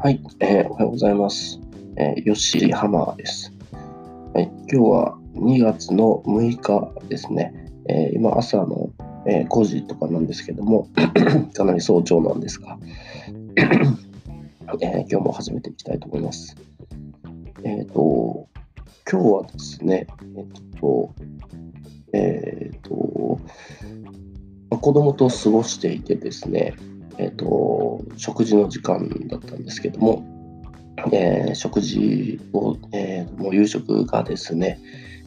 はい、えー、おはようございます。えー、ヨッシーハマーです。はい、今日は2月の6日ですね。えー、今朝の、えー、5時とかなんですけども、かなり早朝なんですが、えー、今日も始めていきたいと思います。えっ、ー、と、今日はですね、えっ、ー、と、えっ、ー、と、子供と過ごしていてですね、えっ、ー、と、食事の時間だったんですけども、えー、食事を、えー、もう夕食がですね、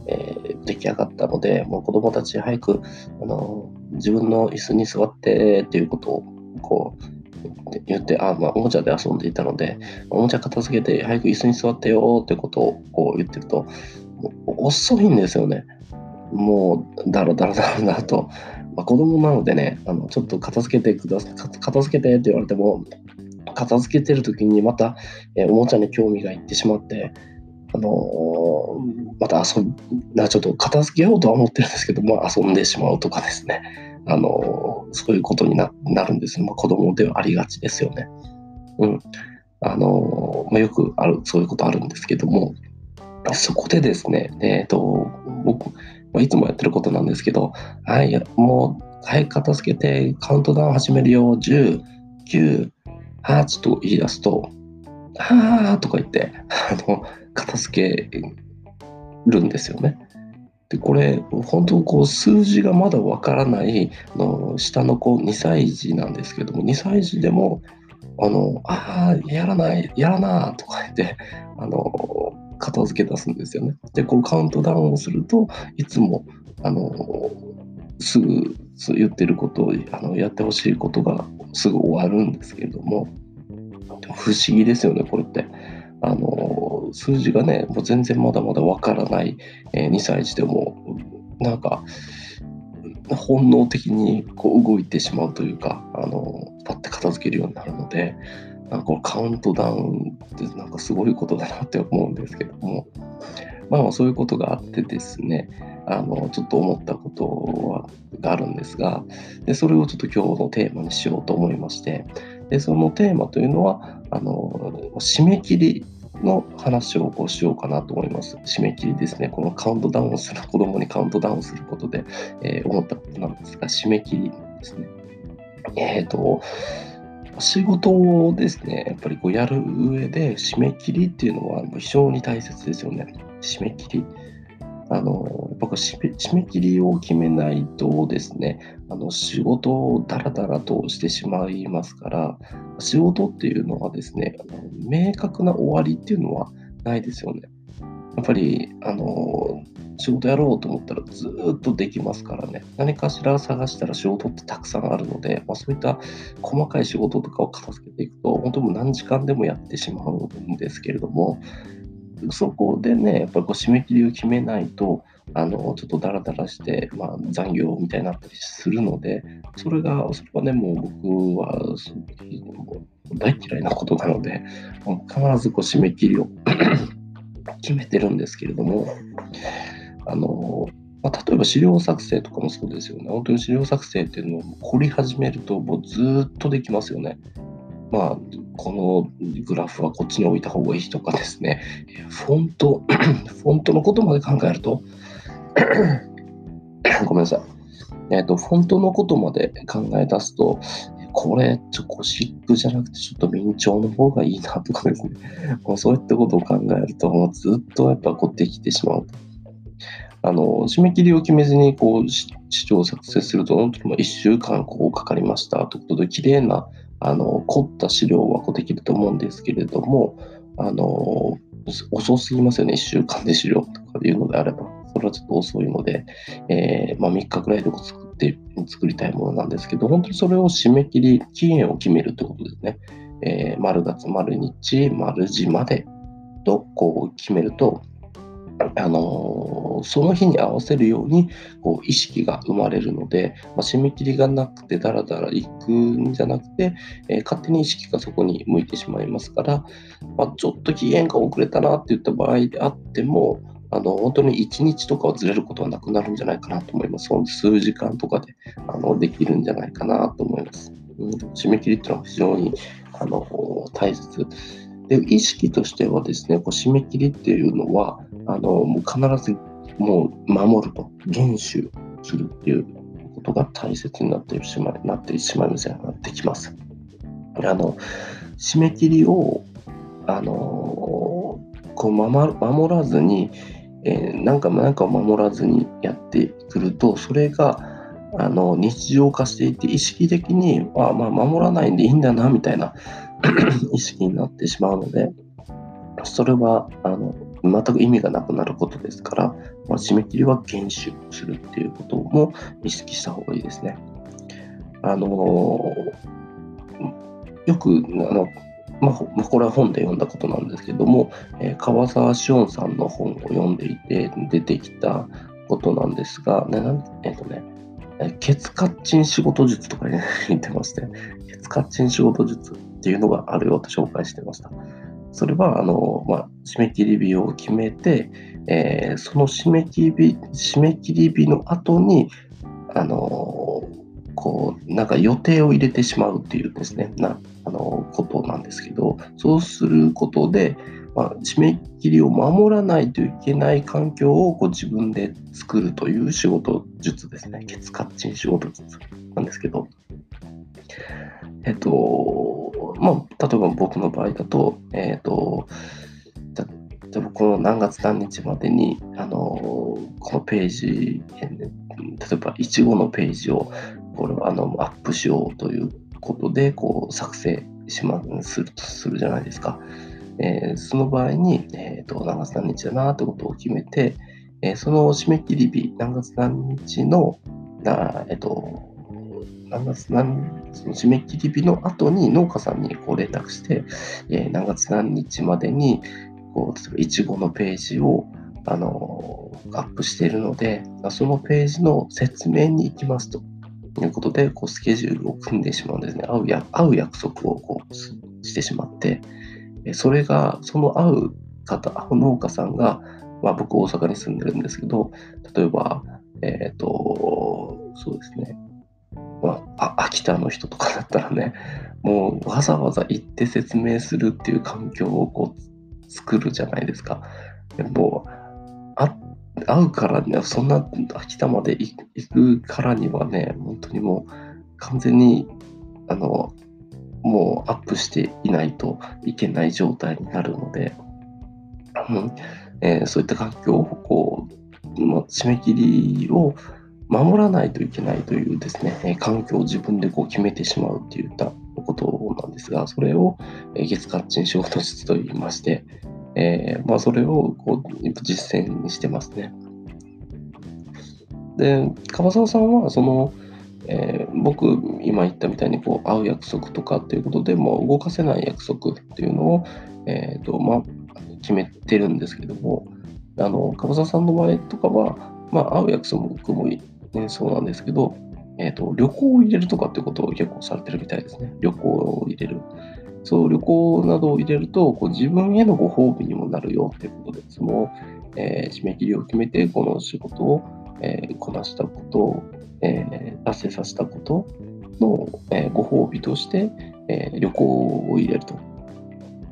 えー、出来上がったので、もう子供たち早く、あの自分の椅子に座ってっていうことをこう言って、あ、まあ、おもちゃで遊んでいたので、おもちゃ片付けて早く椅子に座ってよってことをこう言ってると、遅いんですよね。もう、だらだらだらだと。まあ、子供なのでね、あのちょっと片付けてください、片付けてって言われても、片付けてる時にまた、え、おもちゃに興味がいってしまって、あのー、また遊なちょっと片付けようとは思ってるんですけど、まあ、遊んでしまうとかですね、あのー、そういうことにななるんですまあ、子供ではありがちですよね。うん。あのまあ、よくある、そういうことあるんですけども、そこでですね、えっ、と、僕、いつもやってることなんですけど、はい、もう、はい、片付けて、カウントダウン始めるよ、10、9、8と言い出すと、はーとか言って、あの、片付けるんですよね。で、これ、本当、こう、数字がまだわからないの、下の子、2歳児なんですけども、2歳児でも、あの、ああ、やらない、やらなとか言って、あの、片付け出すんですよね。で、こうカウントダウンをするといつもあのすぐ言ってることをあのやってほしいことがすぐ終わるんですけれども不思議ですよねこれって。あの数字がねもう全然まだまだわからない、えー、2歳児でもなんか本能的にこう動いてしまうというかあのパッて片付けるようになるのでなんかこのカウントダウンってなんかすごいことだなって思うんですけども、まあそういうことがあってですね、あのちょっと思ったことはがあるんですがで、それをちょっと今日のテーマにしようと思いまして、でそのテーマというのは、あの締め切りの話をこうしようかなと思います。締め切りですね。このカウントダウンをする、子供にカウントダウンすることで、えー、思ったことなんですが、締め切りですね。えっ、ー、と、仕事をですね、やっぱりこうやる上で締め切りっていうのは非常に大切ですよね。締め切り。あの、やっぱ締め締め切りを決めないとですね、あの仕事をダラダラとしてしまいますから、仕事っていうのはですね、あの明確な終わりっていうのはないですよね。やっぱり、あの、仕事やろうと思ったらずっとできますからね。何かしら探したら仕事ってたくさんあるので、まあ、そういった細かい仕事とかを片付けていくと、本当にも何時間でもやってしまうんですけれども、そこでね、やっぱり締め切りを決めないと、あのちょっとダラダラして、まあ、残業みたいになったりするので、それが、それはね、もう僕は大嫌いなことなので、必ずこう締め切りを決めてるんですけれども、あのまあ、例えば資料作成とかもそうですよね。本当に資料作成っていうのを凝り始めると、もうずっとできますよね。まあ、このグラフはこっちに置いた方がいいとかですね、フォント、フォントのことまで考えると、ごめんなさい。えっ、ー、と、フォントのことまで考え出すと、これ、ちょ、ゴシップじゃなくて、ちょっと明朝の方がいいなとかですね。もうそういったことを考えると、もうずっとやっぱこうできてしまう。あの、締め切りを決めずに、こう、視聴作成すると、本当に1週間こうかかりましたということで、綺麗な、あの、凝った資料はこうできると思うんですけれども、あの、遅すぎますよね、1週間で資料とかいうのであれば。それはちょっと遅いので、えー、まあ、3日くらいで作って作りたいものなんですけど、本当にそれを締め切り、期限を決めるということですね。えー、丸月、丸日、丸時までとこう決めると、あのその日に合わせるようにこう意識が生まれるので、まあ、締め切りがなくてだらだら行くんじゃなくて、えー、勝手に意識がそこに向いてしまいますから、まあ、ちょっと期限が遅れたなって言った場合であっても、あの本当に1日とかはずれることはなくなるんじゃないかなと思います。数時間とかであのできるんじゃないかなと思います。うん、締め切りっていうのは非常にあの大切。で、意識としてはですね、こう締め切りっていうのは、あのもう必ずもう守ると、厳守するっていうことが大切になってしまいなってしまいますよなってきます。あの締め切りをあのこう守らずに、えー、何か何かを守らずにやってくるとそれがあの日常化していて意識的にあ、まあ、守らないんでいいんだなみたいな 意識になってしまうのでそれはあの全く意味がなくなることですから、まあ、締め切りは厳守するっていうことも意識した方がいいですね。あのよくあのまあ、これは本で読んだことなんですけども、えー、川沢志音さんの本を読んでいて出てきたことなんですが、ねえっ、ー、とね、ケツカッチン仕事術とか、ね、言ってまして、ケツカッチン仕事術っていうのがあるよと紹介してました。それは、あの、まあ、締め切り日を決めて、えー、その締め切り日、締め切り日の後に、あの、こう、なんか予定を入れてしまうっていうですね、な、あの、ことなんですけど、そうすることで、まあ、締め切りを守らないといけない環境をこう自分で作るという仕事術ですね。ケツカッチン仕事術なんですけど、えっと、まあ、例えば僕の場合だと、えっと、例えばこの何月何日までに、あの、このページ、例えば、いちごのページを、これはあのアップしようということで、こう、作成しまするとするじゃないですか。えー、その場合に、えーと、何月何日だなということを決めて、えー、その締め切り日、何月何日の、なえ、ー、と、何月何その締め切り日の後に農家さんにこう連絡して、えー、何月何日までにこう例えばいちごのページをあのアップしているのでそのページの説明に行きますとということでこうスケジュールを組んでしまうんですね会うや会う約束をこうしてしまってそれが、その会う方、農家さんが、まあ、僕大阪に住んでるんですけど、例えば、えっ、ー、と、そうですね、まあ、秋田の人とかだったらね、もうわざわざ行って説明するっていう環境をこう作るじゃないですか。でも会うからね、そんな秋田まで行くからにはね、本当にもう完全にあのもうアップしていないといけない状態になるので、うん。えー、そういった環境をこう、まあ、締め切りを守らないといけないというですね、え環境を自分でこう決めてしまうといったことなんですが、それを、え月カッチン仕事術と言いまして、えー、まあ、それをこう実践にしてますね。で、樺沢さんはその、えー、僕、今言ったみたいにこう会う約束とかっていうことでも動かせない約束っていうのを、えーとまあ、決めてるんですけども、あの樺沢さんの場合とかは、まあ、会う約束も、ね、そうなんですけど、えーと、旅行を入れるとかっていうことを結構されてるみたいですね。旅行を入れる。そう、旅行などを入れると、こう自分へのご褒美にもなるよってことで、その、えー、締め切りを決めて、この仕事を、えー、こなしたことを、えー、達成させたことの、え、ご褒美として、え、旅行を入れると。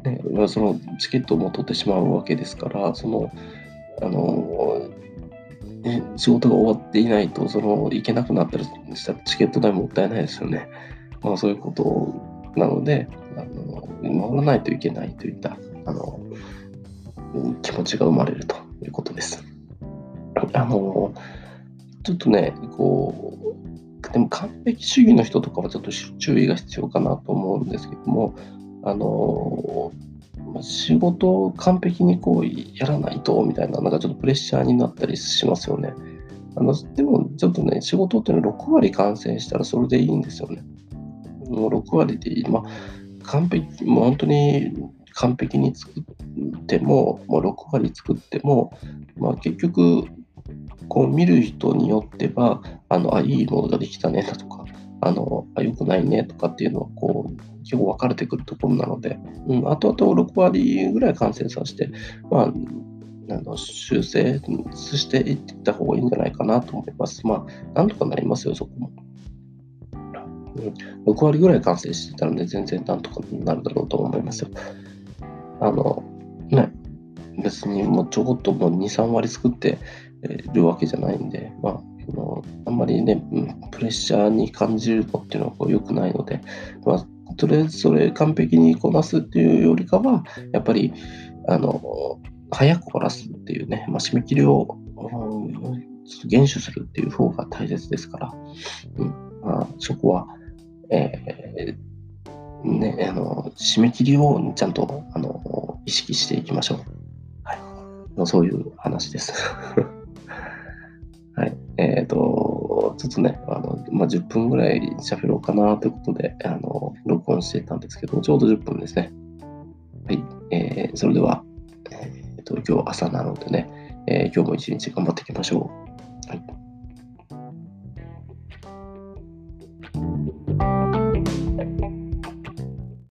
ね、そのチケットも取ってしまうわけですから、その、あの、ね、仕事が終わっていないと、その、行けなくなったりしたらチケット代もったいないですよね。まあそういうことをなので、あの守らないといけないといった、あの、気持ちが生まれるということです。あの、ちょっとね、こう、でも完璧主義の人とかはちょっと注意が必要かなと思うんですけども、あの仕事を完璧にこうやらないとみたいな、なんかちょっとプレッシャーになったりしますよね。あのでもちょっとね、仕事っていうのは6割完成したらそれでいいんですよね。もう6割でいい。まあ、完璧、もう本当に完璧に作っても、もう6割作っても、まあ、結局こう見る人によっては、あの、あ、いいものができたねだとか、あの、あ、良くないねとかっていうのは、こう、結構分かれてくるところなので、うん、あとあと6割ぐらい感染させて、まあ、あの修正していった方がいいんじゃないかなと思います。まあ、なんとかなりますよ、そこも。うん、6割ぐらい完成してたので、全然なんとかなるだろうと思いますよ。あの、ね、別にもうちょこっともう2、3割作ってるわけじゃないんで、まあ、あのあんまりね、プレッシャーに感じるのっていうのは良くないので、まあ、とりあえずそれ完璧にこなすっていうよりかは、やっぱり、あの、早く終わらすっていうね、まあ、締め切りを、うん、厳守するっていう方が大切ですから、うんまあ、そこは、えー、ね、あの、締め切りをちゃんと、あの、意識していきましょう。はい。そういう話です。はい。えっ、ー、と、ちょっとね、あの、まあ、10分ぐらい喋ろうかなということで、あの、録音してたんですけど、ちょうど10分ですね。はい。えー、それでは、え、ー、と、今日朝なのでね、えー、今日も一日頑張っていきましょう。はい。